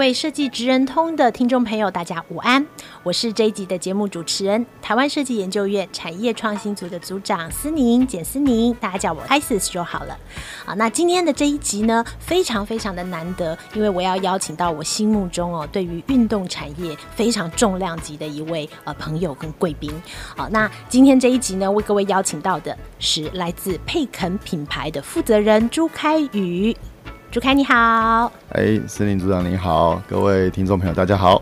位设计职人通的听众朋友，大家午安！我是这一集的节目主持人，台湾设计研究院产业创新组的组长思宁简思宁，大家叫我 Isis 就好了。好，那今天的这一集呢，非常非常的难得，因为我要邀请到我心目中哦，对于运动产业非常重量级的一位呃朋友跟贵宾。好，那今天这一集呢，为各位邀请到的是来自佩肯品牌的负责人朱开宇。朱凯你好，哎，森林组长你好，各位听众朋友大家好。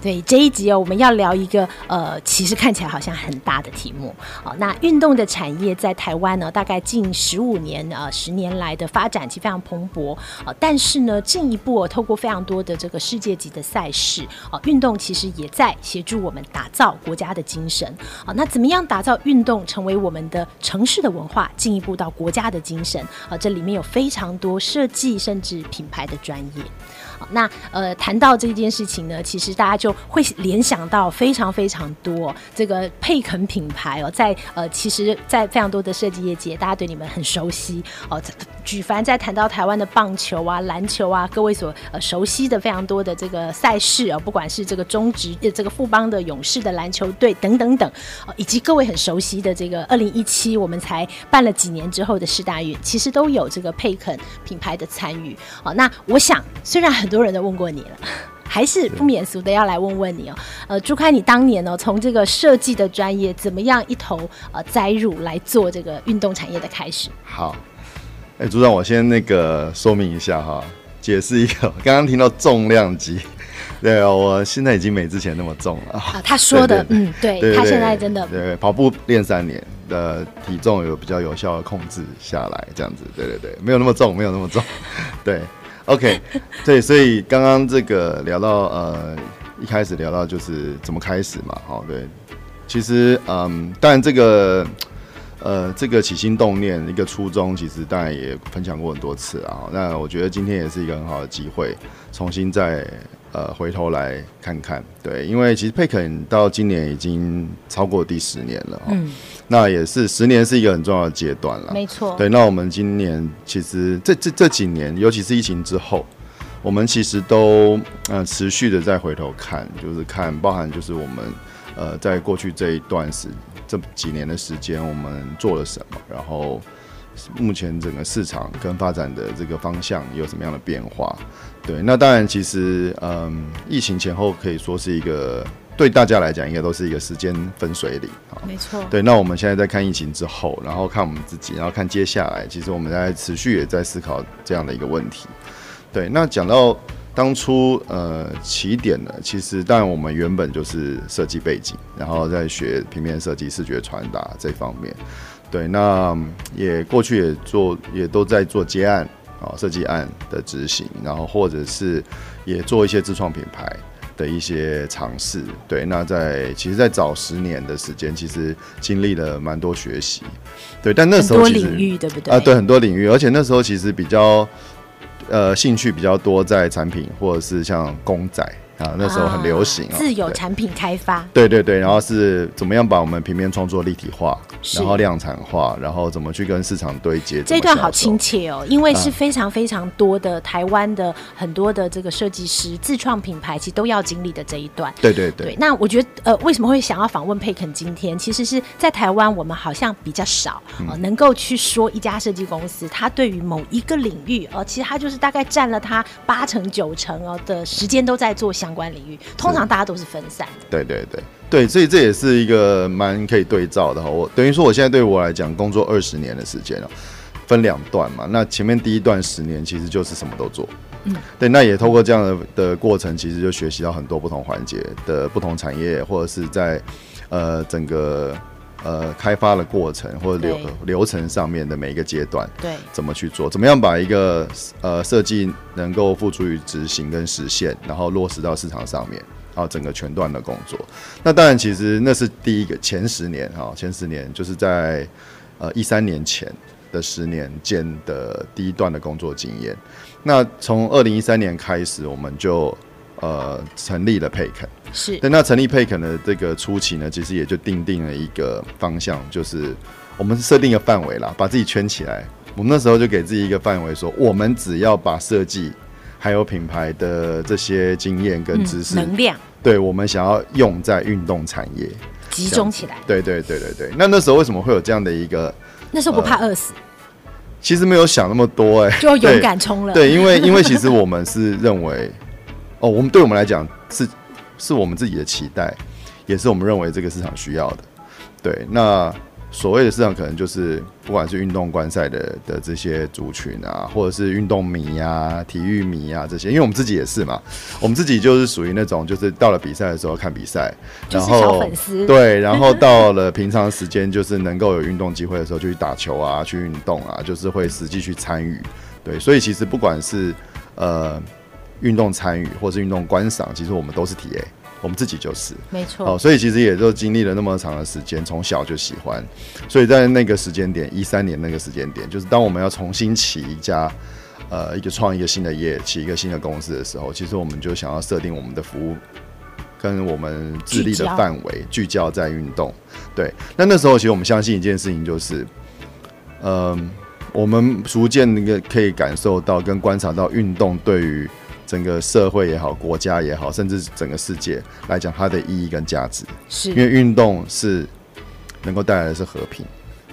对，这一集哦，我们要聊一个呃，其实看起来好像很大的题目。好，那运动的产业在台湾呢，大概近十五年呃十年来的发展其实非常蓬勃。呃，但是呢，进一步透过非常多的这个世界级的赛事，哦，运动其实也在协助我们打造国家的精神。好，那怎么样打造运动成为我们的城市的文化，进一步到国家的精神？啊，这里面有非常多设计甚至品牌的专业。那呃，谈到这件事情呢，其实大家就会联想到非常非常多这个佩肯品牌哦，在呃，其实，在非常多的设计业界，大家对你们很熟悉哦。举凡在谈到台湾的棒球啊、篮球啊，各位所呃熟悉的非常多的这个赛事哦，不管是这个中职的这个富邦的勇士的篮球队等等等，哦，以及各位很熟悉的这个二零一七我们才办了几年之后的世大运，其实都有这个佩肯品牌的参与。哦，那我想虽然很多人都问过你了，还是不免俗的要来问问你哦。呃，朱开，你当年呢，从这个设计的专业，怎么样一头呃栽入来做这个运动产业的开始？好，哎、欸，组长，我先那个说明一下哈，解释一个，刚刚听到重量级，对啊，我现在已经没之前那么重了啊。他说的，对对对嗯，对，他现在真的对跑步练三年的体重有比较有效的控制下来，这样子，对对对，没有那么重，没有那么重，对。OK，对，所以刚刚这个聊到呃，一开始聊到就是怎么开始嘛，好，对，其实嗯，但这个呃，这个起心动念一个初衷，其实当然也分享过很多次啊。那我觉得今天也是一个很好的机会，重新再。呃，回头来看看，对，因为其实佩肯到今年已经超过第十年了，嗯，那也是十年是一个很重要的阶段了，没错，对，那我们今年其实这这这几年，尤其是疫情之后，我们其实都呃持续的在回头看，就是看包含就是我们呃在过去这一段时这几年的时间，我们做了什么，然后。目前整个市场跟发展的这个方向有什么样的变化？对，那当然，其实嗯，疫情前后可以说是一个对大家来讲，应该都是一个时间分水岭啊。没错。对，那我们现在在看疫情之后，然后看我们自己，然后看接下来，其实我们在持续也在思考这样的一个问题。对，那讲到当初呃起点呢，其实当然我们原本就是设计背景，然后在学平面设计、视觉传达这方面。对，那也过去也做，也都在做接案啊，设计案的执行，然后或者是也做一些自创品牌的一些尝试。对，那在其实，在早十年的时间，其实经历了蛮多学习。对，但那时候其实很多领域对不对？啊，对，很多领域，而且那时候其实比较呃兴趣比较多在产品，或者是像公仔。啊，那时候很流行啊，自有产品开发。对对对，然后是怎么样把我们平面创作立体化，然后量产化，然后怎么去跟市场对接。这段好亲切哦，因为是非常非常多的台湾的很多的这个设计师自创品牌，其实都要经历的这一段。对对对。对，那我觉得呃，为什么会想要访问佩肯？今天其实是在台湾，我们好像比较少呃，能够去说一家设计公司，它对于某一个领域呃，其实它就是大概占了它八成九成哦的时间都在做相。相关领域，通常大家都是分散的。对对对对，所以这也是一个蛮可以对照的哈。我等于说，我现在对我来讲，工作二十年的时间了，分两段嘛。那前面第一段十年，其实就是什么都做。嗯，对。那也透过这样的的过程，其实就学习到很多不同环节的不同产业，或者是在呃整个呃开发的过程或者流流程上面的每一个阶段，对，怎么去做，怎么样把一个呃设计能够付诸于执行跟实现，然后落实到市场上面，然后整个全段的工作。那当然，其实那是第一个前十年哈，前十年就是在呃一三年前的十年间的第一段的工作经验。那从二零一三年开始，我们就呃成立了佩肯。是对，那成立佩肯的这个初期呢，其实也就定定了一个方向，就是我们设定一个范围啦，把自己圈起来。我们那时候就给自己一个范围，说我们只要把设计还有品牌的这些经验跟知识，嗯、能量，对我们想要用在运动产业集中起来。对对对对对。那那时候为什么会有这样的一个？那时候不怕饿死、呃？其实没有想那么多、欸，哎，就勇敢冲了。对，因为因为其实我们是认为，哦，我们对我们来讲是。是我们自己的期待，也是我们认为这个市场需要的。对，那所谓的市场可能就是不管是运动观赛的的这些族群啊，或者是运动迷啊、体育迷啊这些，因为我们自己也是嘛，我们自己就是属于那种就是到了比赛的时候看比赛，然后小粉丝对，然后到了平常时间就是能够有运动机会的时候就去打球啊、去运动啊，就是会实际去参与。对，所以其实不管是呃。运动参与或是运动观赏，其实我们都是 TA，我们自己就是没错。哦，所以其实也就经历了那么长的时间，从小就喜欢。所以在那个时间点，一三年那个时间点，就是当我们要重新起一家呃一个创一个新的业，起一个新的公司的时候，其实我们就想要设定我们的服务跟我们致力的范围聚焦在运动。对，那那时候其实我们相信一件事情，就是嗯、呃，我们逐渐那个可以感受到跟观察到运动对于整个社会也好，国家也好，甚至整个世界来讲，它的意义跟价值，是。因为运动是能够带来的是和平，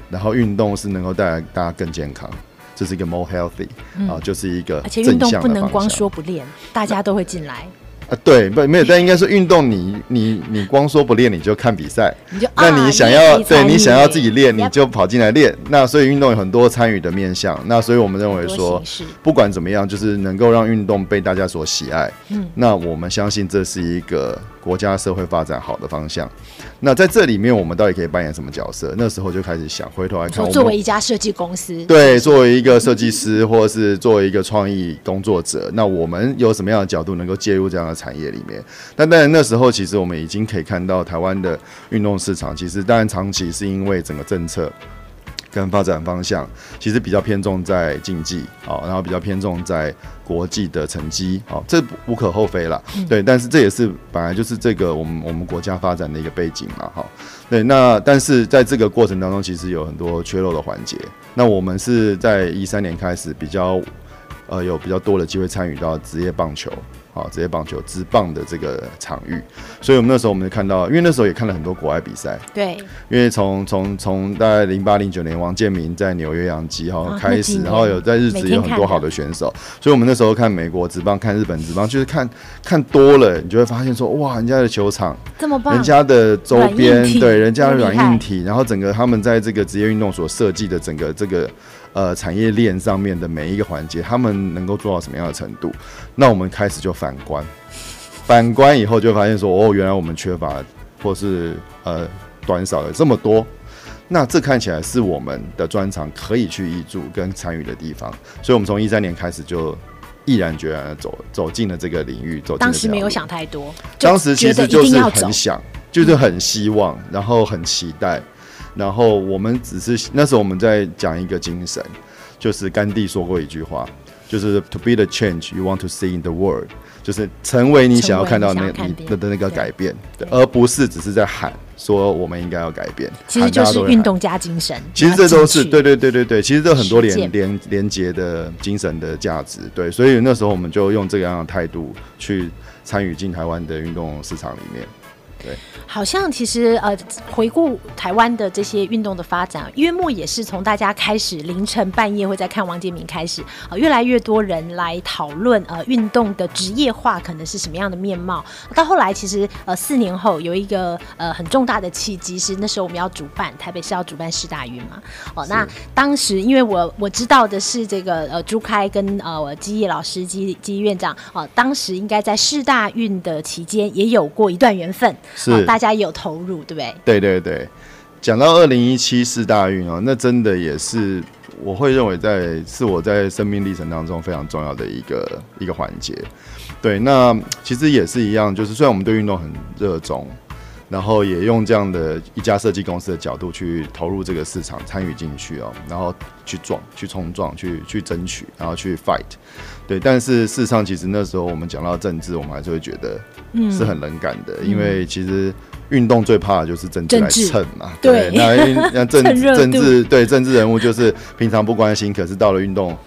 然后运动是能够带来大家更健康，这是一个 more healthy 啊、嗯，就是一个而且运动不能光说不练，大家都会进来。啊，对，不没有，但应该是运动你，你你你光说不练，你就看比赛，你就那你想要，对你想要自己练，你就跑进来练。那所以运动有很多参与的面向，那所以我们认为说，不管怎么样，就是能够让运动被大家所喜爱。嗯，那我们相信这是一个国家社会发展好的方向。那在这里面，我们到底可以扮演什么角色？那时候就开始想，回头来看，作为一家设计公司，对，作为一个设计师，或者是作为一个创意工作者，那我们有什么样的角度能够介入这样的产业里面？但当然，那时候其实我们已经可以看到台湾的运动市场，其实当然长期是因为整个政策。跟发展方向其实比较偏重在竞技，好，然后比较偏重在国际的成绩，好，这无可厚非了，对，但是这也是本来就是这个我们我们国家发展的一个背景嘛，哈，对，那但是在这个过程当中，其实有很多缺漏的环节，那我们是在一三年开始比较，呃，有比较多的机会参与到职业棒球。啊，职业棒球职棒的这个场域，所以我们那时候我们就看到，因为那时候也看了很多国外比赛，对，因为从从从大概零八零九年王建民在纽约洋基哈开始，然后有在日职有很多好的选手，所以我们那时候看美国职棒，看日本职棒，就是看看多了，你就会发现说，哇，人家的球场这么棒，人家的周边对人家的软硬体，然后整个他们在这个职业运动所设计的整个这个。呃，产业链上面的每一个环节，他们能够做到什么样的程度？那我们开始就反观，反观以后就发现说，哦，原来我们缺乏或是呃短少了这么多。那这看起来是我们的专长可以去挹注跟参与的地方。所以，我们从一三年开始就毅然决然的走走进了这个领域。当时没有想太多，当时其实就是很想，就是很希望，然后很期待。然后我们只是那时候我们在讲一个精神，就是甘地说过一句话，就是 To be the change you want to see in the world，就是成为你想要看到那你的的那个改变，对，而不是只是在喊说我们应该要改变。其实就是运动加精神。其实这都是对对对对对，其实这很多连连连接的精神的价值，对，所以那时候我们就用这样的态度去参与进台湾的运动市场里面。对，好像其实呃，回顾台湾的这些运动的发展，约莫也是从大家开始凌晨半夜会在看王建民开始，呃，越来越多人来讨论呃运动的职业化可能是什么样的面貌。到后来其实呃四年后有一个呃很重大的契机，是那时候我们要主办台北市要主办世大运嘛。哦，那当时因为我我知道的是这个呃朱开跟呃我基业老师基基院长哦，呃，当时应该在世大运的期间也有过一段缘分。是、哦，大家有投入，对不对？对对对，讲到二零一七四大运哦，那真的也是我会认为在是我在生命历程当中非常重要的一个一个环节。对，那其实也是一样，就是虽然我们对运动很热衷。然后也用这样的一家设计公司的角度去投入这个市场，参与进去哦，然后去撞、去冲撞、去去争取，然后去 fight，对。但是事实上，其实那时候我们讲到政治，我们还是会觉得是很冷感的，嗯、因为其实运动最怕的就是政治来蹭嘛。对，那 那政政治对政治人物就是平常不关心，可是到了运动。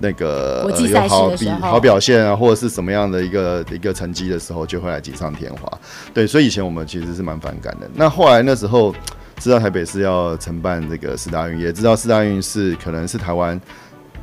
那个呃有好比好表现啊，或者是什么样的一个一个成绩的时候，就会来锦上添花。对，所以以前我们其实是蛮反感的。那后来那时候知道台北市要承办这个四大运，也知道四大运是可能是台湾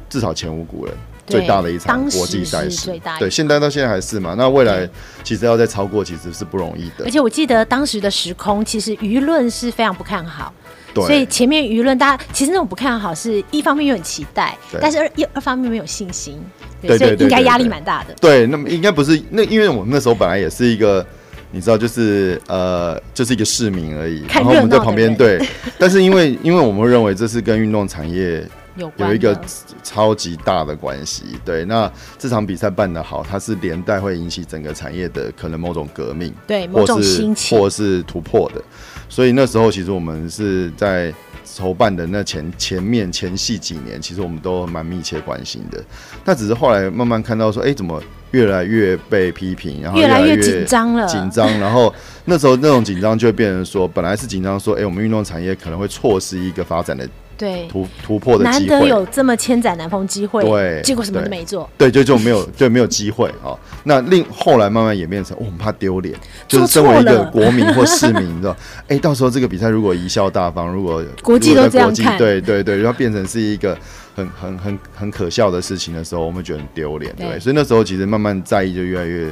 至少前无古人最大的一场国际赛事。对，现在到现在还是嘛。那未来其实要再超过，其实是不容易的。而且我记得当时的时空，其实舆论是非常不看好。所以前面舆论，大家其实那种不看好，是一方面又很期待，但是二一二方面没有信心，对，所以应该压力蛮大的。对，那么应该不是那，因为我们那时候本来也是一个，你知道，就是呃，就是一个市民而已，然后我们在旁边对，但是因为因为我们认为这是跟运动产业有有一个超级大的关系，对，那这场比赛办得好，它是连带会引起整个产业的可能某种革命，对，某种兴起或是突破的。所以那时候，其实我们是在筹办的那前前面前戏几年，其实我们都蛮密切关心的。那只是后来慢慢看到说，哎，怎么越来越被批评，然后越来越紧张了，紧张。然后那时候那种紧张就会变成说，本来是紧张说，哎，我们运动产业可能会错失一个发展的。对突突破的机会，难得有这么千载难逢机会，对，结果什么都没做，对，就就没有，对没有机会啊。那另后来慢慢演变成，我们怕丢脸，就是身为一个国民或市民，你知道，哎，到时候这个比赛如果贻笑大方，如果国际都这样看，对对对，然后变成是一个很很很很可笑的事情的时候，我们觉得很丢脸，对。所以那时候其实慢慢在意就越来越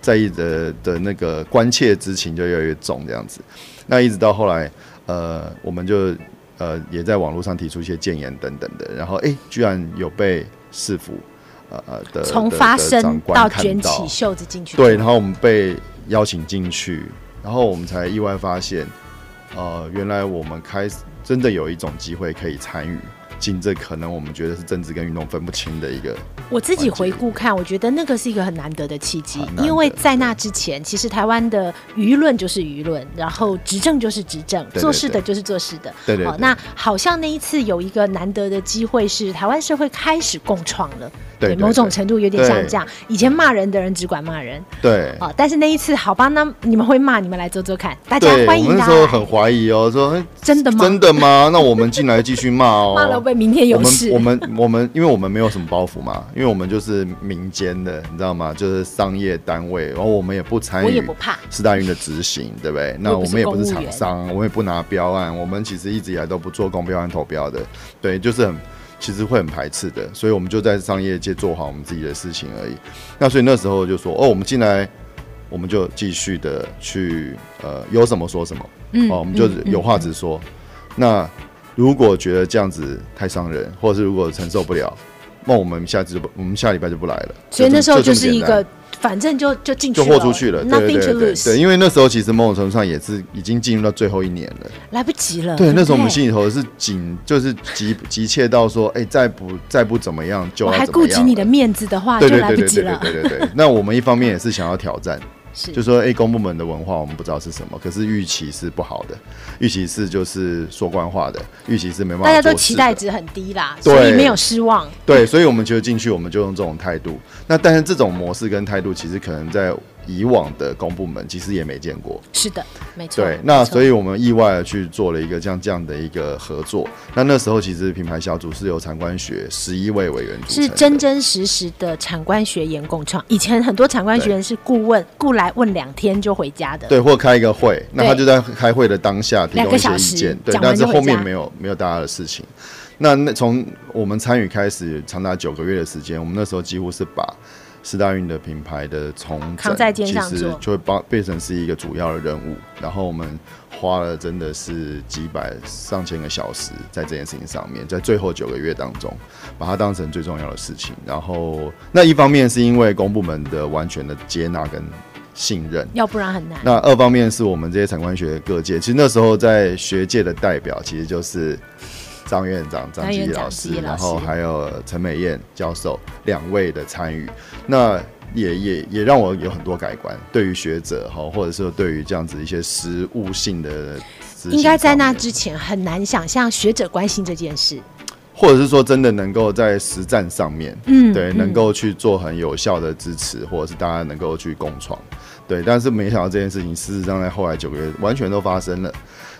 在意的的那个关切之情就越来越重，这样子。那一直到后来，呃，我们就。呃，也在网络上提出一些建言等等的，然后哎，居然有被市府呃呃的从发声到卷起袖子进去，对，然后我们被邀请进去，然后我们才意外发现，呃，原来我们开始真的有一种机会可以参与。进这可能我们觉得是政治跟运动分不清的一个。我自己回顾看，我觉得那个是一个很难得的契机，因为在那之前，其实台湾的舆论就是舆论，然后执政就是执政，做事的就是做事的。对对，对。好，那好像那一次有一个难得的机会，是台湾社会开始共创了。对，对，对，对，某种程度有点像这样。以前骂人的人只管骂人。对。哦，但是那一次，好吧，那你们会骂，你们来做做看，大家欢迎。那时候很怀疑哦，说真的吗？真的吗？那我们进来继续骂哦。骂了会明天有事。我们我们我们，因为我们没有什么包袱嘛，因为我们就是民间的，你知道吗？就是商业单位，然后我们也不参与。我也不怕。四大运的执行，对不对？那我们也不是厂商，我们也不拿标案，我们其实一直以来都不做公标案投标的，对，就是很。其实会很排斥的，所以我们就在商业界做好我们自己的事情而已。那所以那时候就说，哦，我们进来，我们就继续的去，呃，有什么说什么，嗯，哦，我们就有话直说。嗯嗯嗯、那如果觉得这样子太伤人，或者是如果承受不了，那我们下次就不，我们下礼拜就不来了。所以那时候就是一个。反正就就进去了，就豁出去了，对对对对，对，因为那时候其实某种程度上也是已经进入到最后一年了，来不及了。对，那时候我们心里头是紧，就是急急切到说，哎，再不再不怎么样就要怎么样。我还顾及你的面子的话，就来不及了。对对对对，那我们一方面也是想要挑战。就说哎，公部门的文化我们不知道是什么，可是预期是不好的，预期是就是说官话的，预期是没办法。大家都期待值很低啦，所以没有失望。对，所以我们觉得进去我们就用这种态度。那但是这种模式跟态度，其实可能在。以往的公部门其实也没见过，是的，没错。对，那所以我们意外的去做了一个像这样的一个合作。那那时候其实品牌小组是由产官学十一位委员组成，是真真实实的产官学研共创。以前很多产官学员是顾问，顾来问两天就回家的，对，或开一个会，那他就在开会的当下提供一些意见，对，但是后面没有没有大家的事情。那那从我们参与开始，长达九个月的时间，我们那时候几乎是把。世大运的品牌的重整，其实就会帮变成是一个主要的任务。然后我们花了真的是几百上千个小时在这件事情上面，在最后九个月当中，把它当成最重要的事情。然后那一方面是因为公部门的完全的接纳跟信任，要不然很难。那二方面是我们这些产官学各界，其实那时候在学界的代表其实就是张院长张基老师，然后还有陈美燕教授两位的参与，那也也也让我有很多改观，对于学者哈，或者说对于这样子一些实务性的，应该在那之前很难想象学者关心这件事。或者是说，真的能够在实战上面，嗯，对，能够去做很有效的支持，或者是大家能够去共创，对。但是没想到这件事情，事实上在后来九个月完全都发生了，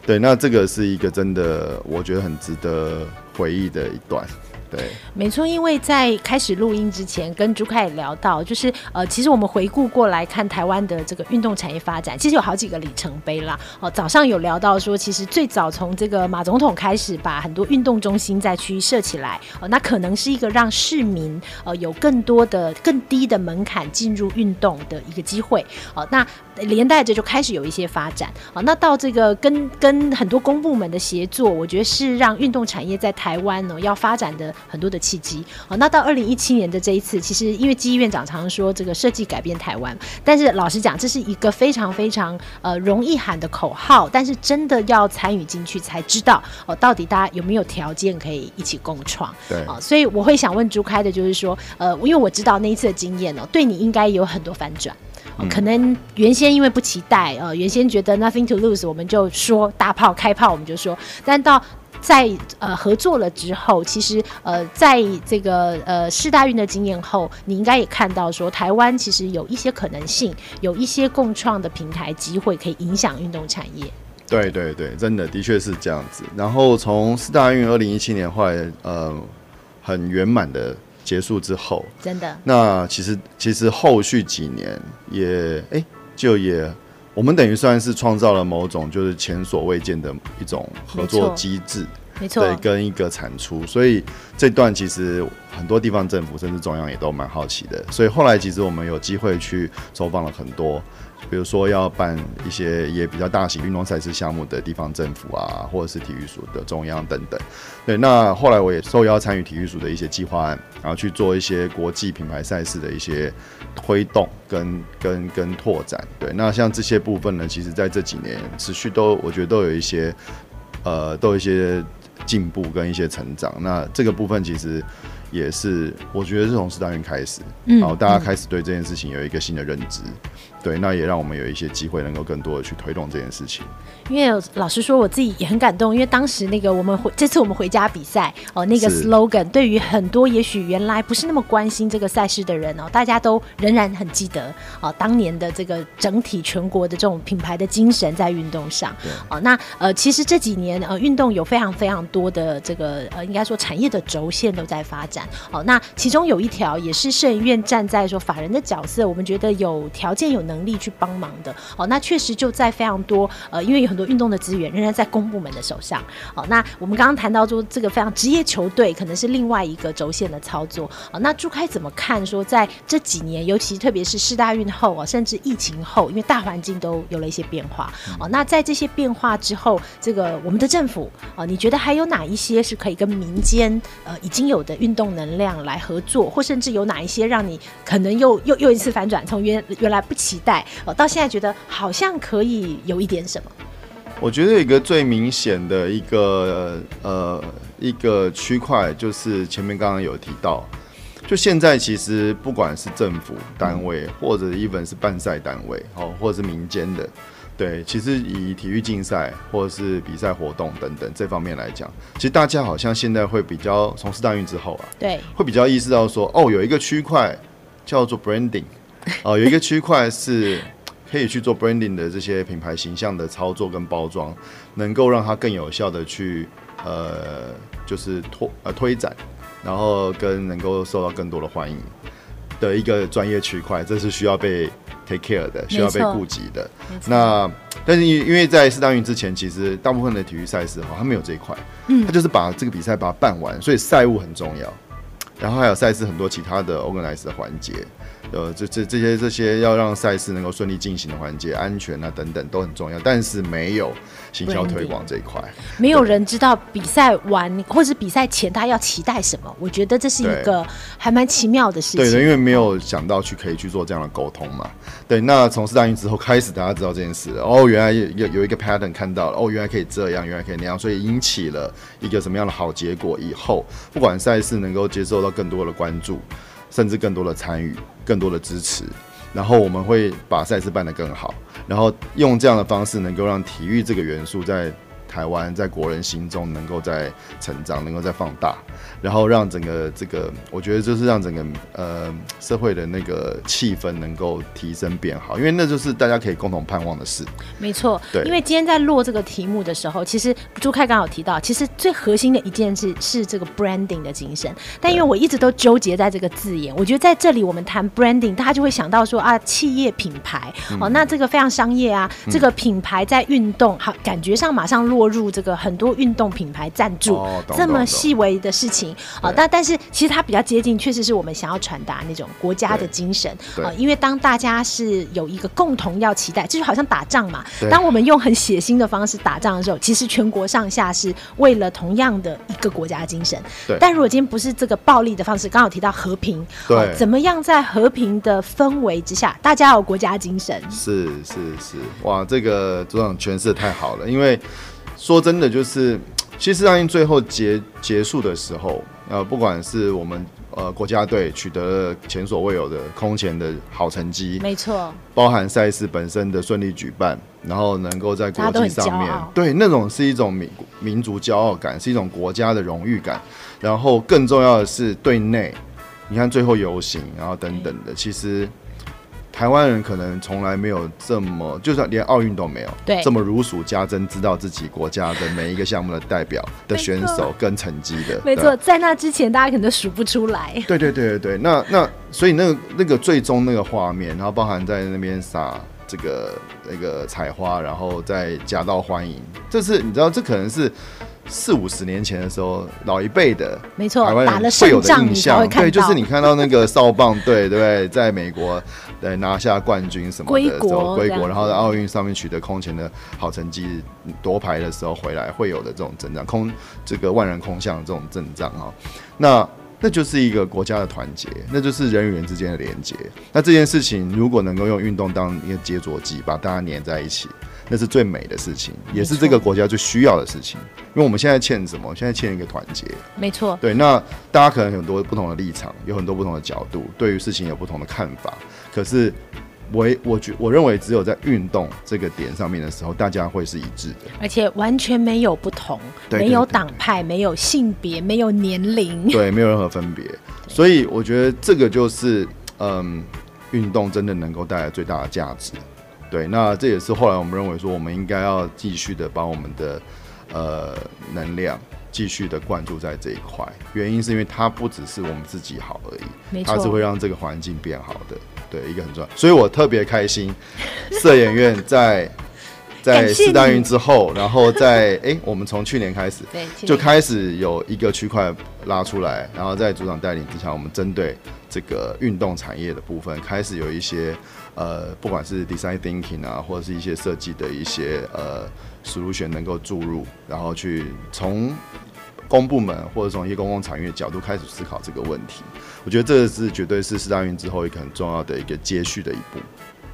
对。那这个是一个真的，我觉得很值得回忆的一段。对，没错，因为在开始录音之前，跟朱凯也聊到，就是呃，其实我们回顾过来看台湾的这个运动产业发展，其实有好几个里程碑啦。哦，早上有聊到说，其实最早从这个马总统开始，把很多运动中心在区设起来，哦，那可能是一个让市民呃有更多的更低的门槛进入运动的一个机会。哦，那连带着就开始有一些发展。啊，那到这个跟跟很多公部门的协作，我觉得是让运动产业在台湾呢要发展的。很多的契机，啊，那到二零一七年的这一次，其实因为基院长常常说这个设计改变台湾，但是老实讲，这是一个非常非常呃容易喊的口号，但是真的要参与进去才知道哦，到底大家有没有条件可以一起共创？对啊，所以我会想问朱开的，就是说，呃，因为我知道那一次的经验哦，对你应该有很多反转，嗯，可能原先因为不期待，呃，原先觉得 nothing to lose，我们就说大炮开炮，我们就说，但到。在呃合作了之后，其实呃在这个呃世大运的经验后，你应该也看到说，台湾其实有一些可能性，有一些共创的平台机会，可以影响运动产业。对对对，真的的确是这样子。然后从四大运二零一七年后来呃很圆满的结束之后，真的，那其实其实后续几年也哎就也。我们等于算是创造了某种就是前所未见的一种合作机制，没错，对，跟一个产出，所以这段其实很多地方政府甚至中央也都蛮好奇的，所以后来其实我们有机会去走访了很多。比如说要办一些也比较大型运动赛事项目的地方政府啊，或者是体育署的中央等等。对，那后来我也受邀参与体育署的一些计划案，然后去做一些国际品牌赛事的一些推动跟跟跟拓展。对，那像这些部分呢，其实在这几年持续都我觉得都有一些呃都有一些进步跟一些成长。那这个部分其实也是我觉得是从四大运开始，然后大家开始对这件事情有一个新的认知。对，那也让我们有一些机会，能够更多的去推动这件事情。因为老实说，我自己也很感动，因为当时那个我们回这次我们回家比赛哦，那个 slogan 对于很多也许原来不是那么关心这个赛事的人哦，大家都仍然很记得哦，当年的这个整体全国的这种品牌的精神在运动上。哦，那呃，其实这几年呃，运动有非常非常多的这个呃，应该说产业的轴线都在发展。哦，那其中有一条也是摄影院站在说法人的角色，我们觉得有条件有能。能力去帮忙的哦，那确实就在非常多呃，因为有很多运动的资源仍然在公部门的手上哦。那我们刚刚谈到说这个非常职业球队可能是另外一个轴线的操作哦。那朱开怎么看说在这几年，尤其特别是世大运后啊，甚至疫情后，因为大环境都有了一些变化哦。那在这些变化之后，这个我们的政府哦，你觉得还有哪一些是可以跟民间呃已经有的运动能量来合作，或甚至有哪一些让你可能又又又一次反转，从原原来不期待哦，到现在觉得好像可以有一点什么。我觉得有一个最明显的一个呃一个区块，就是前面刚刚有提到，就现在其实不管是政府单位，或者 even 是办赛单位，哦，或者是民间的，对，其实以体育竞赛或者是比赛活动等等这方面来讲，其实大家好像现在会比较从事大运之后啊，对，会比较意识到说，哦，有一个区块叫做 branding。哦，有一个区块是可以去做 branding 的这些品牌形象的操作跟包装，能够让它更有效的去呃，就是拓呃推展，然后跟能够受到更多的欢迎的一个专业区块，这是需要被 take care 的，需要被顾及的。那但是因因为在四大运之前，其实大部分的体育赛事哈，它没有这一块，嗯，它就是把这个比赛把它办完，所以赛务很重要。然后还有赛事很多其他的 organize 的环节。呃，这这这些这些要让赛事能够顺利进行的环节，安全啊等等都很重要，但是没有行销推广这一块，没有人知道比赛完或是比赛前大家要期待什么。我觉得这是一个还蛮奇妙的事情。对的，因为没有想到去可以去做这样的沟通嘛。对，那从四大运之后开始，大家知道这件事，哦，原来有有一个 pattern 看到了，哦，原来可以这样，原来可以那样，所以引起了一个什么样的好结果？以后不管赛事能够接受到更多的关注。甚至更多的参与，更多的支持，然后我们会把赛事办得更好，然后用这样的方式能够让体育这个元素在。台湾在国人心中能够在成长，能够在放大，然后让整个这个，我觉得就是让整个呃社会的那个气氛能够提升变好，因为那就是大家可以共同盼望的事。没错，对。因为今天在落这个题目的时候，其实朱凯刚好提到，其实最核心的一件事是这个 branding 的精神。但因为我一直都纠结在这个字眼，我觉得在这里我们谈 branding，大家就会想到说啊，企业品牌哦，那这个非常商业啊，这个品牌在运动好，感觉上马上落。入这个很多运动品牌赞助、哦、这么细微的事情啊，但但是其实它比较接近，确实是我们想要传达那种国家的精神啊。因为当大家是有一个共同要期待，就是好像打仗嘛。当我们用很血腥的方式打仗的时候，其实全国上下是为了同样的一个国家的精神。但如果今天不是这个暴力的方式，刚好提到和平，对，怎么样在和平的氛围之下，大家有国家精神？是是是，哇，这个组长诠释得太好了，因为。说真的，就是 其实奥运最后结结束的时候，呃，不管是我们呃国家队取得了前所未有的空前的好成绩，没错，包含赛事本身的顺利举办，然后能够在国际上面，对，那种是一种民民族骄傲感，是一种国家的荣誉感，然后更重要的是对内，你看最后游行，然后等等的，其实。台湾人可能从来没有这么，就算连奥运都没有，对，这么如数家珍，知道自己国家的每一个项目的代表的选手跟成绩的。没错，在那之前大家可能都数不出来。对对对对对，那那所以那个那个最终那个画面，然后包含在那边撒这个那个彩花，然后再夹道欢迎，这是你知道，这可能是。四五十年前的时候，老一辈的没错，台湾人会有的印象，对，就是你看到那个少棒队，对不对？在美国对拿下冠军什么的时候，归国，然后在奥运上面取得空前的好成绩，夺牌的时候回来会有的这种阵仗，空这个万人空巷这种阵仗啊，那那就是一个国家的团结，那就是人与人之间的连接。那这件事情如果能够用运动当一个接着剂，把大家黏在一起。那是最美的事情，也是这个国家最需要的事情。因为我们现在欠什么？现在欠一个团结。没错。对，那大家可能有很多不同的立场，有很多不同的角度，对于事情有不同的看法。可是我我觉我认为，只有在运动这个点上面的时候，大家会是一致的，而且完全没有不同，没有党派，没有性别，没有年龄，对，没有任何分别。所以我觉得这个就是，嗯，运动真的能够带来最大的价值。对，那这也是后来我们认为说，我们应该要继续的把我们的呃能量继续的灌注在这一块。原因是因为它不只是我们自己好而已，它是会让这个环境变好的。对，一个很重要。所以我特别开心，摄影院在 在四大运之后，然后在哎，我们从去年开始就开始有一个区块拉出来，然后在组长带领之下，我们针对这个运动产业的部分开始有一些。呃，不管是 design thinking 啊，或者是一些设计的一些呃 solution 能够注入，然后去从公部门或者从一些公共产业的角度开始思考这个问题，我觉得这是绝对是四大运之后一个很重要的一个接续的一步。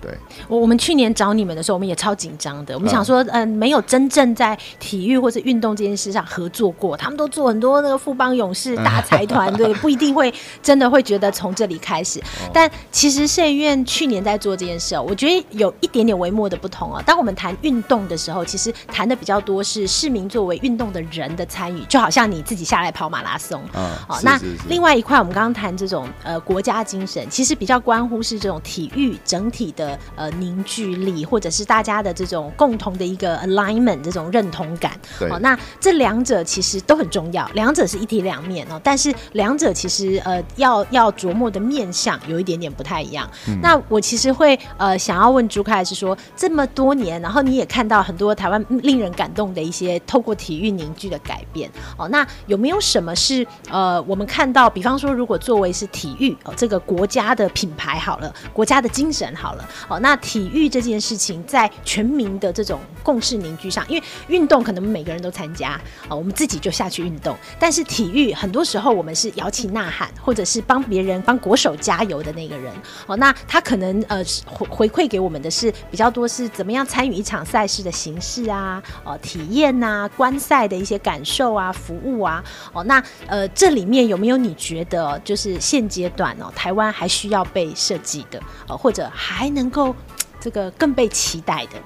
对，我我们去年找你们的时候，我们也超紧张的。我们想说，嗯、呃，没有真正在体育或是运动这件事上合作过，他们都做很多那个富邦勇士大财团，对，不一定会真的会觉得从这里开始。但其实社研院去年在做这件事，我觉得有一点点微末的不同啊。当我们谈运动的时候，其实谈的比较多是市民作为运动的人的参与，就好像你自己下来跑马拉松，嗯，好，那另外一块我们刚刚谈这种呃国家精神，其实比较关乎是这种体育整体的。的呃凝聚力，或者是大家的这种共同的一个 alignment 这种认同感。对。哦，那这两者其实都很重要，两者是一体两面哦。但是两者其实呃要要琢磨的面向有一点点不太一样。嗯、那我其实会呃想要问朱凯是说，这么多年，然后你也看到很多台湾令人感动的一些透过体育凝聚的改变哦。那有没有什么是呃我们看到，比方说如果作为是体育哦这个国家的品牌好了，国家的精神好了哦，那体育这件事情在全民的这种共识凝聚上，因为运动可能每个人都参加哦，我们自己就下去运动，但是体育很多时候我们是摇旗呐喊，或者是帮别人帮国手加油的那个人。哦，那他可能呃回回馈给我们的是比较多是怎么样参与一场赛事的形式啊，哦体验呐、观赛的一些感受啊，服务啊，哦那呃这里面有没有你觉得就是现阶段哦台湾还需要被设计的呃，或者还能够这个更被期待的？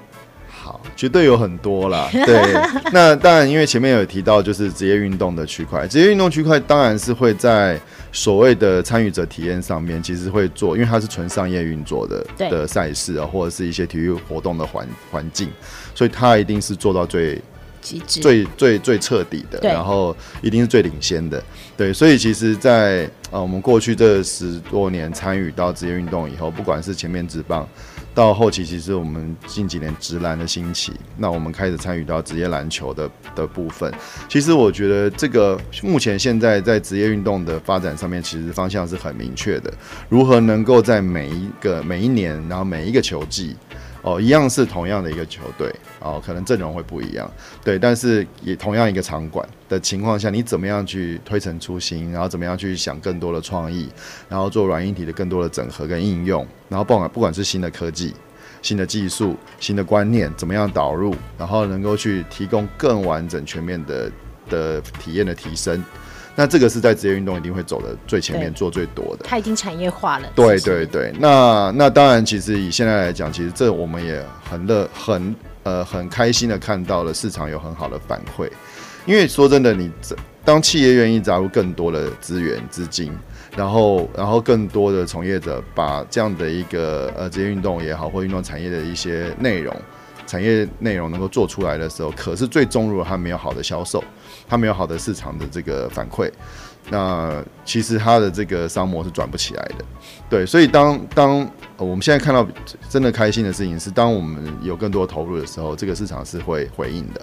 好，绝对有很多啦。对，那当然，因为前面有提到，就是职业运动的区块，职业运动区块当然是会在所谓的参与者体验上面，其实会做，因为它是纯商业运作的的赛事啊，或者是一些体育活动的环环境，所以它一定是做到最最最最彻底的，然后一定是最领先的。对，所以其实在，在呃我们过去这十多年参与到职业运动以后，不管是前面职棒。到后期，其实我们近几年职篮的兴起，那我们开始参与到职业篮球的的部分。其实我觉得这个目前现在在职业运动的发展上面，其实方向是很明确的。如何能够在每一个每一年，然后每一个球季。哦，一样是同样的一个球队，哦，可能阵容会不一样，对，但是也同样一个场馆的情况下，你怎么样去推陈出新，然后怎么样去想更多的创意，然后做软硬体的更多的整合跟应用，然后不管不管是新的科技、新的技术、新的观念，怎么样导入，然后能够去提供更完整全面的的体验的提升。那这个是在职业运动一定会走的最前面，做最多的。它已经产业化了。对对对，那那当然，其实以现在来讲，其实这我们也很乐很呃很开心的看到了市场有很好的反馈。因为说真的，你当企业愿意砸入更多的资源资金，然后然后更多的从业者把这样的一个呃职业运动也好，或运动产业的一些内容。产业内容能够做出来的时候，可是最终如果它没有好的销售，它没有好的市场的这个反馈，那其实它的这个商模是转不起来的。对，所以当当我们现在看到真的开心的事情是，当我们有更多投入的时候，这个市场是会回应的。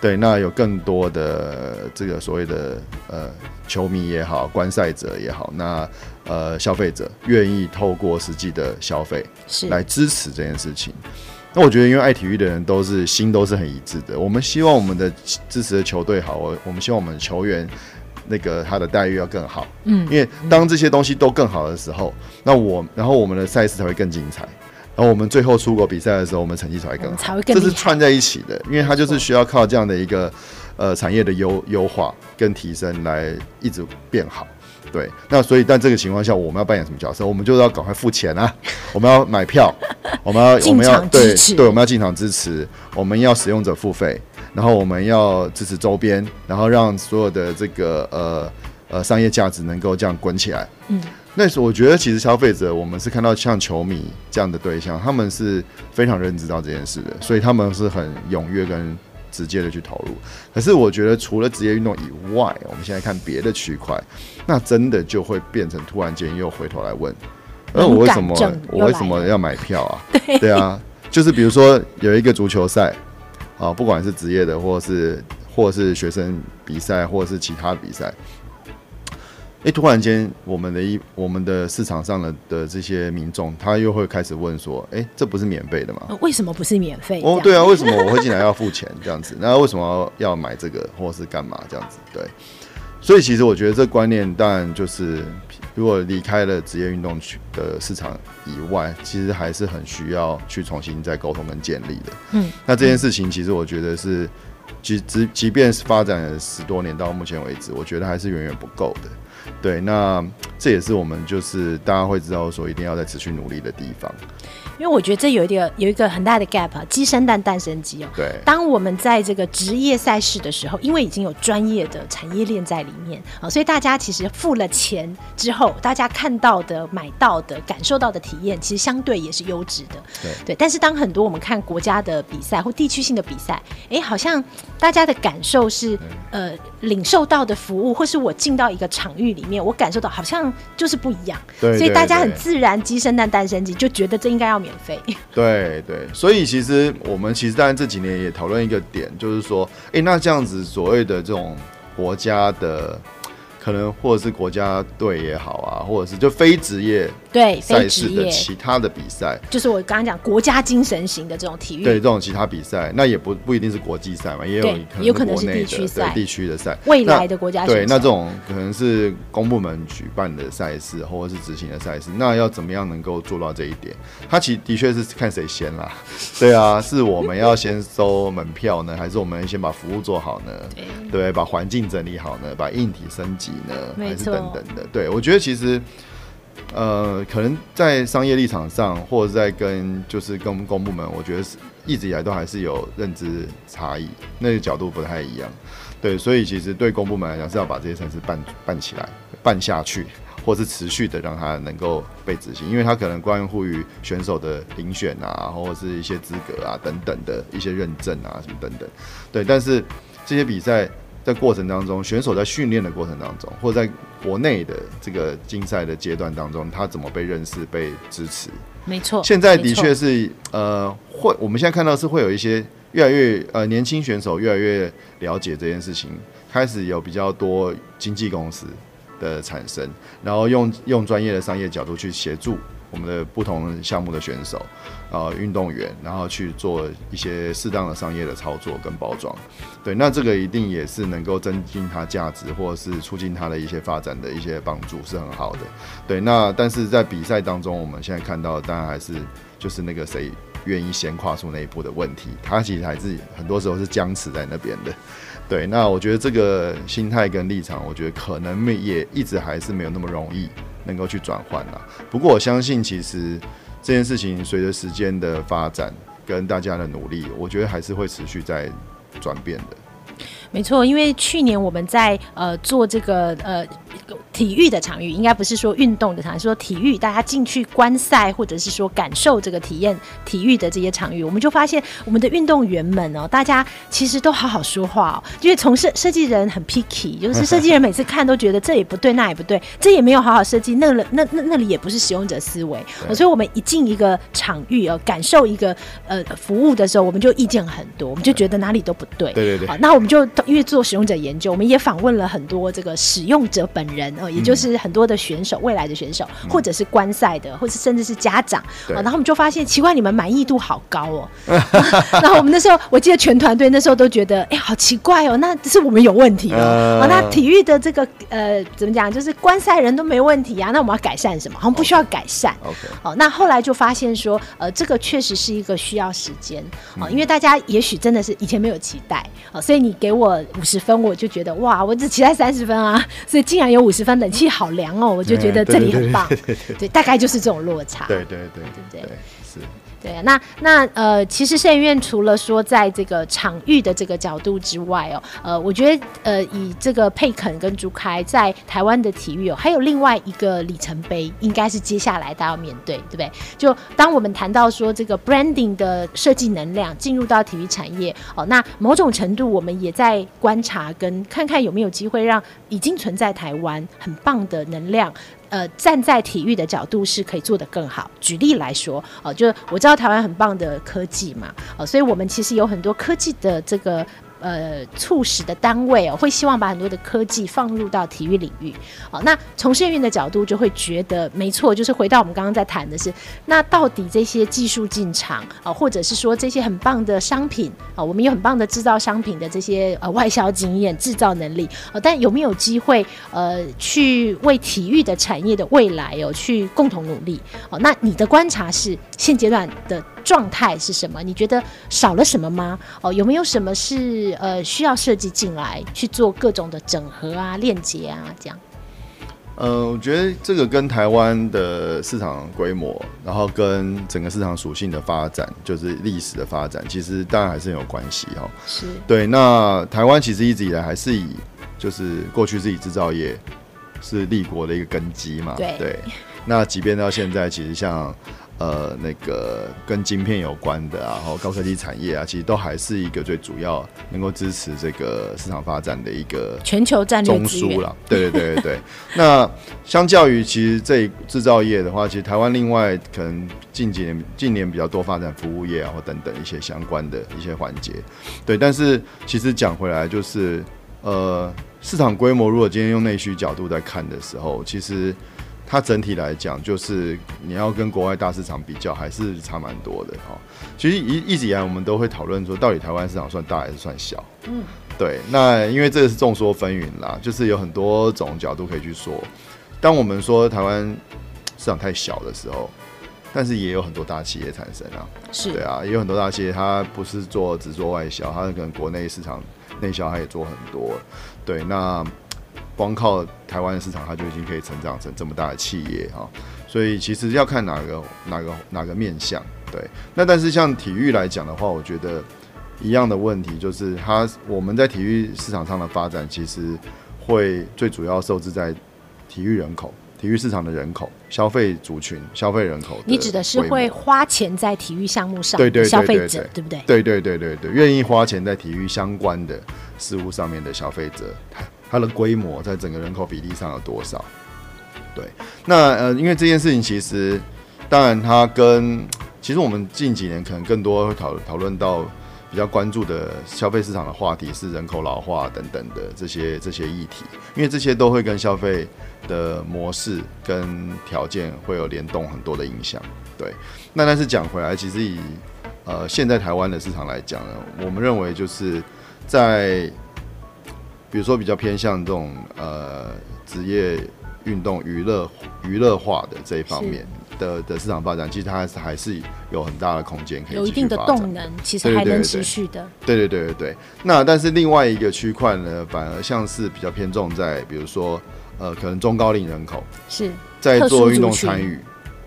对，那有更多的这个所谓的呃球迷也好，观赛者也好，那呃消费者愿意透过实际的消费来支持这件事情。那我觉得，因为爱体育的人都是心都是很一致的。我们希望我们的支持的球队好，我我们希望我们的球员那个他的待遇要更好。嗯，因为当这些东西都更好的时候，那我然后我们的赛事才会更精彩。然后我们最后出国比赛的时候，我们成绩才会更好，这是串在一起的，因为它就是需要靠这样的一个呃产业的优优化跟提升来一直变好。对，那所以，但这个情况下，我们要扮演什么角色？我们就是要赶快付钱啊！我们要买票，我们要我们要对对，我们要进场支持，我们要使用者付费，然后我们要支持周边，然后让所有的这个呃呃商业价值能够这样滚起来。嗯，那是我觉得，其实消费者，我们是看到像球迷这样的对象，他们是非常认知到这件事的，所以他们是很踊跃跟。直接的去投入，可是我觉得除了职业运动以外，我们现在看别的区块，那真的就会变成突然间又回头来问，那我为什么我为什么要买票啊？对，对啊，就是比如说有一个足球赛，啊，不管是职业的，或是或是学生比赛，或者是其他比赛。哎，突然间，我们的一我们的市场上的的这些民众，他又会开始问说：“哎，这不是免费的吗？为什么不是免费？哦，对啊，为什么我会进来要付钱这样子？那为什么要买这个，或者是干嘛这样子？对，所以其实我觉得这观念，当然就是如果离开了职业运动区的市场以外，其实还是很需要去重新再沟通跟建立的。嗯，那这件事情其实我觉得是，即即即便是发展了十多年到目前为止，我觉得还是远远不够的。对，那这也是我们就是大家会知道说一定要再持续努力的地方。因为我觉得这有一点有一个很大的 gap，鸡生蛋，蛋生鸡哦。对。当我们在这个职业赛事的时候，因为已经有专业的产业链在里面啊，所以大家其实付了钱之后，大家看到的、买到的、感受到的体验，其实相对也是优质的。对。对。但是当很多我们看国家的比赛或地区性的比赛，哎，好像大家的感受是呃，领受到的服务，或是我进到一个场域里面，我感受到好像就是不一样。对。所以大家很自然，鸡生蛋，蛋生鸡，就觉得这应该要免 对对，所以其实我们其实在这几年也讨论一个点，就是说，哎，那这样子所谓的这种国家的。可能或者是国家队也好啊，或者是就非职业对赛事的其他的比赛，就是我刚刚讲国家精神型的这种体育，对这种其他比赛，那也不不一定是国际赛嘛，也有有可能是地区赛，地区的赛，未来的国家对，那这种可能是公部门举办的赛事或者是执行的赛事，那要怎么样能够做到这一点？他其实的确是看谁先啦，对啊，是我们要先收门票呢，还是我们先把服务做好呢？对，对，把环境整理好呢，把硬体升级。呢，还是等等的，对，我觉得其实，呃，可能在商业立场上，或者在跟就是跟公部门，我觉得是一直以来都还是有认知差异，那个角度不太一样，对，所以其实对公部门来讲是要把这些城市办办起来，办下去，或是持续的让它能够被执行，因为它可能关乎于选手的遴选啊，或者是一些资格啊等等的一些认证啊什么等等，对，但是这些比赛。在过程当中，选手在训练的过程当中，或者在国内的这个竞赛的阶段当中，他怎么被认识、被支持？没错，现在的确是呃，会我们现在看到是会有一些越来越呃年轻选手越来越了解这件事情，开始有比较多经纪公司的产生，然后用用专业的商业角度去协助。我们的不同项目的选手，呃，运动员，然后去做一些适当的商业的操作跟包装，对，那这个一定也是能够增进它价值，或者是促进它的一些发展的一些帮助，是很好的。对，那但是在比赛当中，我们现在看到当然还是就是那个谁愿意先跨出那一步的问题，它其实还是很多时候是僵持在那边的。对，那我觉得这个心态跟立场，我觉得可能也一直还是没有那么容易。能够去转换了，不过我相信，其实这件事情随着时间的发展跟大家的努力，我觉得还是会持续在转变的。没错，因为去年我们在呃做这个呃体育的场域，应该不是说运动的场域，是说体育，大家进去观赛或者是说感受这个体验体育的这些场域，我们就发现我们的运动员们哦，大家其实都好好说话哦，因为从设设计人很 picky，就是设计人每次看都觉得这也不对，那也不对，这也没有好好设计，那那那那那里也不是使用者思维，所以我们一进一个场域哦，感受一个呃服务的时候，我们就意见很多，我们就觉得哪里都不对，对对对，好，那我们就。因为做使用者研究，我们也访问了很多这个使用者本人哦，也就是很多的选手，未来的选手，或者是观赛的，或者甚至是家长啊。然后我们就发现，奇怪，你们满意度好高哦。然后我们那时候，我记得全团队那时候都觉得，哎，好奇怪哦，那是我们有问题哦。啊，那体育的这个呃，怎么讲，就是观赛人都没问题啊，那我们要改善什么？好像不需要改善。OK。好，那后来就发现说，呃，这个确实是一个需要时间哦，因为大家也许真的是以前没有期待哦，所以你给我。五十分，我就觉得哇，我只期待三十分啊，所以竟然有五十分，冷气好凉哦，我就觉得这里很棒，对，大概就是这种落差，对对对，对对？是。对，那那呃，其实摄影院除了说在这个场域的这个角度之外哦，呃，我觉得呃，以这个佩肯跟朱开在台湾的体育哦，还有另外一个里程碑，应该是接下来大家要面对，对不对？就当我们谈到说这个 branding 的设计能量进入到体育产业哦，那某种程度我们也在观察跟看看有没有机会让已经存在台湾很棒的能量。呃，站在体育的角度是可以做得更好。举例来说，哦、呃，就是我知道台湾很棒的科技嘛，哦、呃，所以我们其实有很多科技的这个。呃，促使的单位哦，会希望把很多的科技放入到体育领域。好，那从摄运的角度就会觉得没错，就是回到我们刚刚在谈的是，那到底这些技术进场啊，或者是说这些很棒的商品啊，我们有很棒的制造商品的这些呃外销经验、制造能力啊，但有没有机会呃去为体育的产业的未来哦去共同努力？哦，那你的观察是现阶段的状态是什么？你觉得少了什么吗？哦，有没有什么是呃需要设计进来去做各种的整合啊、链接啊这样？呃，我觉得这个跟台湾的市场规模，然后跟整个市场属性的发展，就是历史的发展，其实当然还是很有关系哦。是对。那台湾其实一直以来还是以，就是过去是以制造业是立国的一个根基嘛。对。对。那即便到现在，其实像。呃，那个跟晶片有关的啊，然后高科技产业啊，其实都还是一个最主要能够支持这个市场发展的一个全球战略中枢了。对对对对对。那相较于其实这制造业的话，其实台湾另外可能近几年近年比较多发展服务业啊，或等等一些相关的一些环节。对，但是其实讲回来，就是呃，市场规模如果今天用内需角度在看的时候，其实。它整体来讲，就是你要跟国外大市场比较，还是差蛮多的哈。其实一一直以来，我们都会讨论说，到底台湾市场算大还是算小？嗯，对。那因为这个是众说纷纭啦，就是有很多种角度可以去说。当我们说台湾市场太小的时候，但是也有很多大企业产生啊，是对啊，也有很多大企业，它不是做只做外销，它可能国内市场内销，它也做很多。对，那。光靠台湾的市场，它就已经可以成长成这么大的企业哈，所以其实要看哪个哪个哪个面向。对，那但是像体育来讲的话，我觉得一样的问题就是，它我们在体育市场上的发展，其实会最主要受制在体育人口、体育市场的人口、消费族群、消费人口。你指的是会花钱在体育项目上对对消费者，对不对？对对对对对，愿意花钱在体育相关的事物上面的消费者。它的规模在整个人口比例上有多少？对，那呃，因为这件事情其实，当然它跟其实我们近几年可能更多会讨讨论到比较关注的消费市场的话题是人口老化等等的这些这些议题，因为这些都会跟消费的模式跟条件会有联动很多的影响。对，那但是讲回来，其实以呃现在台湾的市场来讲呢，我们认为就是在。比如说比较偏向这种呃职业运动娱乐娱乐化的这一方面的的市场发展，其实它还是还是有很大的空间可以有一定的动能，其实还能持续的。对对对对对。那但是另外一个区块呢，反而像是比较偏重在比如说呃可能中高龄人口是在做运动参与。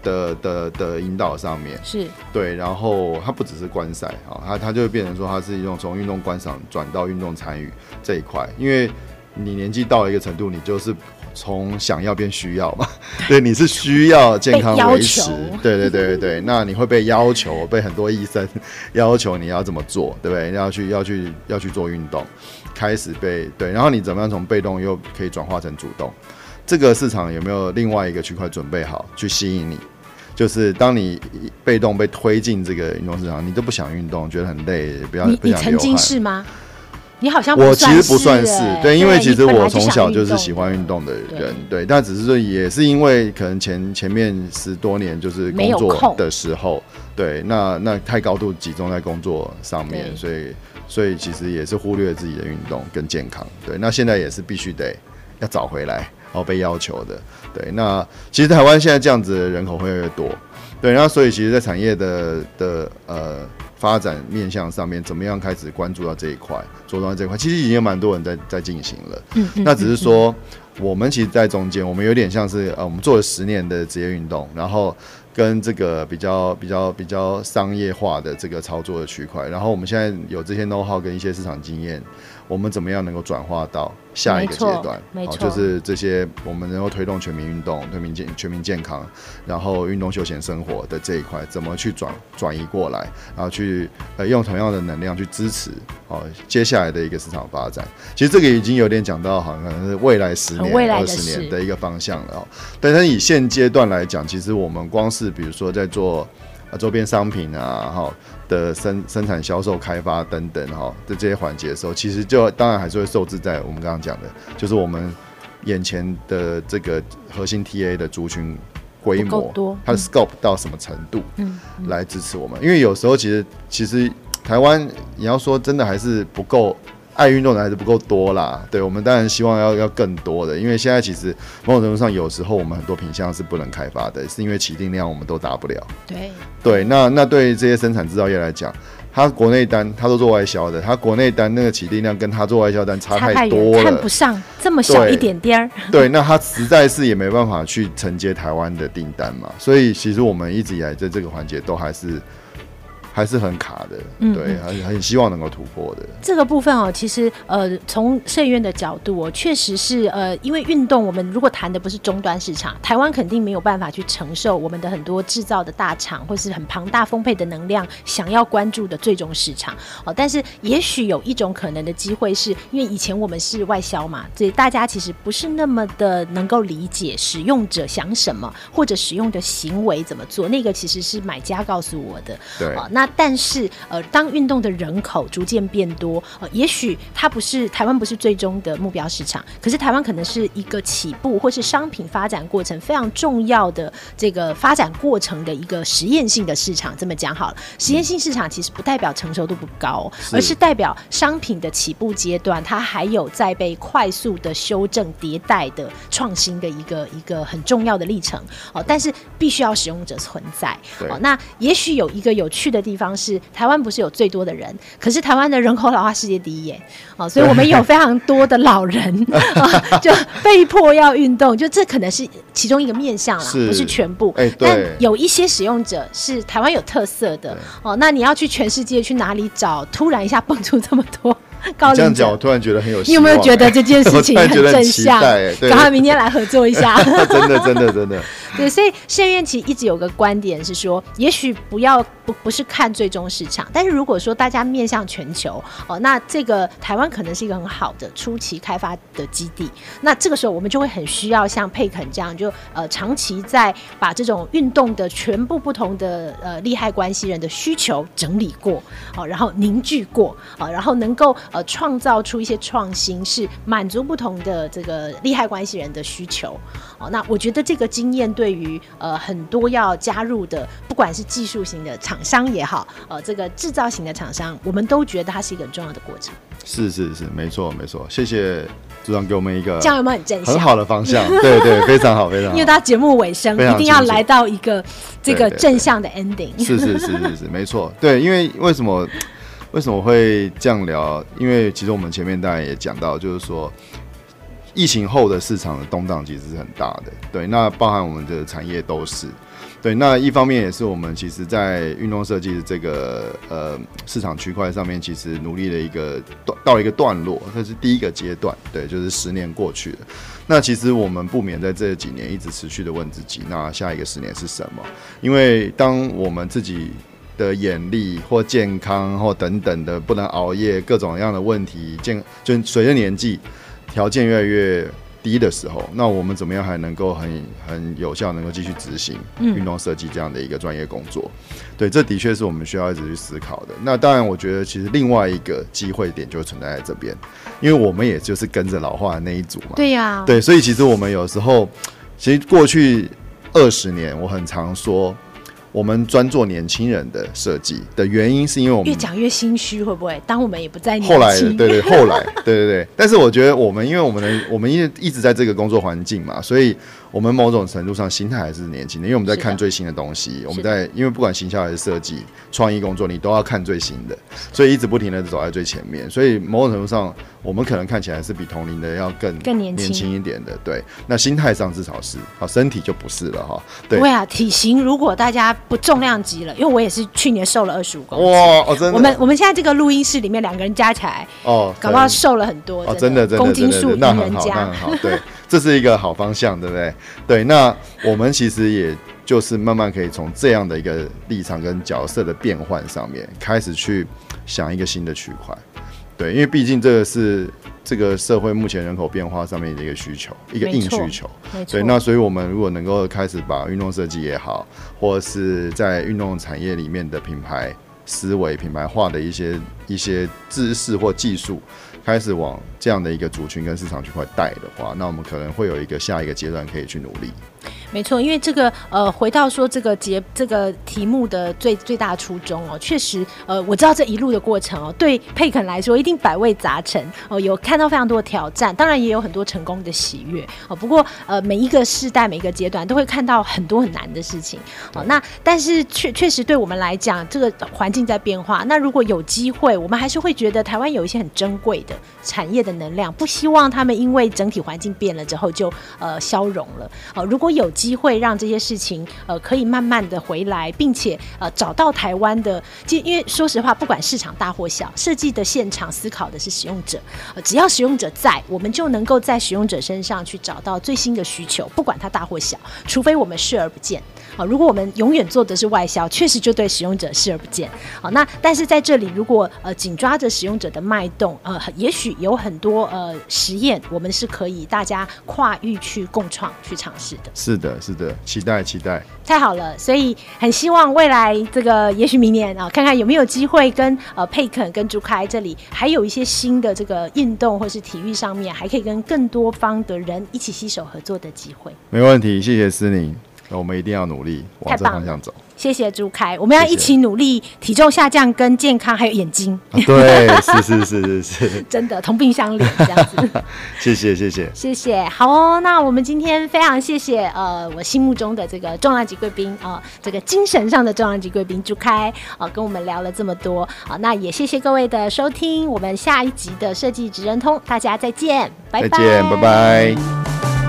的的的引导上面是对，然后它不只是观赛啊，它它就会变成说它是一种从运动观赏转到运动参与这一块，因为你年纪到了一个程度，你就是从想要变需要嘛，对，你是需要健康维持，对对对对对，那你会被要求，被很多医生要求你要怎么做，对不对？要去要去要去做运动，开始被对，然后你怎么样从被动又可以转化成主动？这个市场有没有另外一个区块准备好去吸引你？就是当你被动被推进这个运动市场，你都不想运动，觉得很累，不要你不想流汗。你曾经是吗？你好像我其实不算是对，因为其实我从小就是喜欢运动的人，对，但只是说也是因为可能前前面十多年就是工作的时候，对，那那太高度集中在工作上面，所以所以其实也是忽略自己的运动跟健康，对，那现在也是必须得要找回来。然后被要求的，对，那其实台湾现在这样子的人口会越来越多，对，那所以其实，在产业的的呃发展面向上面，怎么样开始关注到这一块，着重到这一块，其实已经有蛮多人在在进行了，嗯，那只是说我们其实，在中间，我们有点像是呃，我们做了十年的职业运动，然后跟这个比较比较比较商业化的这个操作的区块，然后我们现在有这些 know how 跟一些市场经验。我们怎么样能够转化到下一个阶段？没错，哦，就是这些我们能够推动全民运动、全民健、全民健康，然后运动休闲生活的这一块，怎么去转转移过来，然后去呃用同样的能量去支持哦接下来的一个市场发展。其实这个已经有点讲到，好像是未来十年、二十年的一个方向了哦。但是以现阶段来讲，其实我们光是比如说在做。啊，周边商品啊，哈的生生产、销售、开发等等，哈的这些环节的时候，其实就当然还是会受制在我们刚刚讲的，就是我们眼前的这个核心 TA 的族群规模，嗯、它的 scope 到什么程度，嗯，来支持我们。因为有时候其实其实台湾你要说真的还是不够。爱运动的还是不够多啦，对，我们当然希望要要更多的，因为现在其实某种程度上，有时候我们很多品项是不能开发的，是因为起订量我们都达不了。对，对，那那对这些生产制造业来讲，他国内单他都做外销的，他国内单那个起订量跟他做外销单差太多了，看不上这么小一点点儿。对，那他实在是也没办法去承接台湾的订单嘛，所以其实我们一直以来在这个环节都还是。还是很卡的，嗯、对，很很希望能够突破的。这个部分哦，其实呃，从设计院的角度哦，确实是呃，因为运动，我们如果谈的不是终端市场，台湾肯定没有办法去承受我们的很多制造的大厂或是很庞大丰沛的能量想要关注的最终市场哦。但是也许有一种可能的机会是，是因为以前我们是外销嘛，所以大家其实不是那么的能够理解使用者想什么，或者使用的行为怎么做，那个其实是买家告诉我的。对，哦，那。但是，呃，当运动的人口逐渐变多，呃，也许它不是台湾不是最终的目标市场，可是台湾可能是一个起步或是商品发展过程非常重要的这个发展过程的一个实验性的市场。这么讲好了，实验性市场其实不代表成熟度不高，而是代表商品的起步阶段，它还有在被快速的修正迭代的创新的一个一个很重要的历程。哦，但是必须要使用者存在。哦，那也许有一个有趣的地。地方是台湾不是有最多的人，可是台湾的人口老化世界第一耶，哦，所以我们有非常多的老人啊，就被迫要运动，就这可能是其中一个面向啦，不是全部。欸、但有一些使用者是台湾有特色的哦，那你要去全世界去哪里找？突然一下蹦出这么多。这样讲，我突然觉得很有。你有没有觉得这件事情 很正向？赶快明天来合作一下。真的，真的，真的。对，所以设计院其实一直有个观点是说，也许不要不不是看最终市场，但是如果说大家面向全球哦，那这个台湾可能是一个很好的初期开发的基地。那这个时候我们就会很需要像佩肯这样，就呃长期在把这种运动的全部不同的呃利害关系人的需求整理过，哦，然后凝聚过，哦，然后能够。呃，创造出一些创新，是满足不同的这个利害关系人的需求。哦，那我觉得这个经验对于呃很多要加入的，不管是技术型的厂商也好，呃，这个制造型的厂商，我们都觉得它是一个很重要的过程。是是是，没错没错。谢谢组长给我们一个这样有没有很正向？很好的方向，对对，非常好非常好。因为到节目尾声，一定要来到一个这个正向的 ending。是是是是是，没错。对，因为为什么？为什么会这样聊？因为其实我们前面当然也讲到，就是说疫情后的市场的动荡其实是很大的。对，那包含我们的产业都是。对，那一方面也是我们其实，在运动设计的这个呃市场区块上面，其实努力的一个段到一个段落，这是第一个阶段。对，就是十年过去了。那其实我们不免在这几年一直持续的问自己，那下一个十年是什么？因为当我们自己。的眼力或健康或等等的，不能熬夜，各种各样的问题，健就随着年纪条件越来越低的时候，那我们怎么样还能够很很有效，能够继续执行运动设计这样的一个专业工作？嗯、对，这的确是我们需要一直去思考的。那当然，我觉得其实另外一个机会点就存在在这边，因为我们也就是跟着老化的那一组嘛。对呀、啊，对，所以其实我们有时候，其实过去二十年，我很常说。我们专做年轻人的设计的原因，是因为我们越讲越心虚，会不会？当我们也不在年轻。后来，对对，后来，对对对。但是我觉得，我们因为我们的我们因为一直在这个工作环境嘛，所以。我们某种程度上心态还是年轻的，因为我们在看最新的东西。我们在因为不管行销还是设计、创意工作，你都要看最新的，所以一直不停的走在最前面。所以某种程度上，我们可能看起来是比同龄的要更更年轻。一点的。对，那心态上至少是好，身体就不是了哈。对。啊，体型如果大家不重量级了，因为我也是去年瘦了二十五公斤。哇，哦，真的。我们我们现在这个录音室里面两个人加起来哦，搞不好瘦了很多。哦，真的真的公斤数那很好，那很好，对。这是一个好方向，对不对？对，那我们其实也就是慢慢可以从这样的一个立场跟角色的变换上面，开始去想一个新的区块。对，因为毕竟这个是这个社会目前人口变化上面的一个需求，一个硬需求。对，那所以我们如果能够开始把运动设计也好，或者是在运动产业里面的品牌思维、品牌化的一些一些知识或技术。开始往这样的一个族群跟市场区块带的话，那我们可能会有一个下一个阶段可以去努力。没错，因为这个呃，回到说这个节这个题目的最最大初衷哦，确实呃，我知道这一路的过程哦，对佩肯来说一定百味杂陈哦，有看到非常多的挑战，当然也有很多成功的喜悦哦。不过呃，每一个世代每一个阶段都会看到很多很难的事情哦。那但是确确实对我们来讲，这个环境在变化。那如果有机会，我们还是会觉得台湾有一些很珍贵的产业的能量，不希望他们因为整体环境变了之后就呃消融了哦。如果有机会让这些事情呃可以慢慢的回来，并且呃找到台湾的，就因为说实话，不管市场大或小，设计的现场思考的是使用者，呃，只要使用者在，我们就能够在使用者身上去找到最新的需求，不管它大或小，除非我们视而不见。啊，如果我们永远做的是外销，确实就对使用者视而不见。好，那但是在这里，如果呃紧抓着使用者的脉动，呃，也许有很多呃实验，我们是可以大家跨域去共创、去尝试的。是的，是的，期待，期待。太好了，所以很希望未来这个，也许明年啊，看看有没有机会跟呃佩肯跟朱开这里还有一些新的这个运动或是体育上面，还可以跟更多方的人一起携手合作的机会。没问题，谢谢思宁。那我们一定要努力往这方向走。谢谢朱开，我们要一起努力，体重下降跟健康还有眼睛。啊、对，是是是是是，真的同病相怜这样子。谢谢谢谢谢谢，好哦。那我们今天非常谢谢呃，我心目中的这个重量级贵宾啊，这个精神上的重量级贵宾朱开啊，跟我们聊了这么多啊。那也谢谢各位的收听，我们下一集的设计职人通，大家再见，拜拜，再见，拜拜。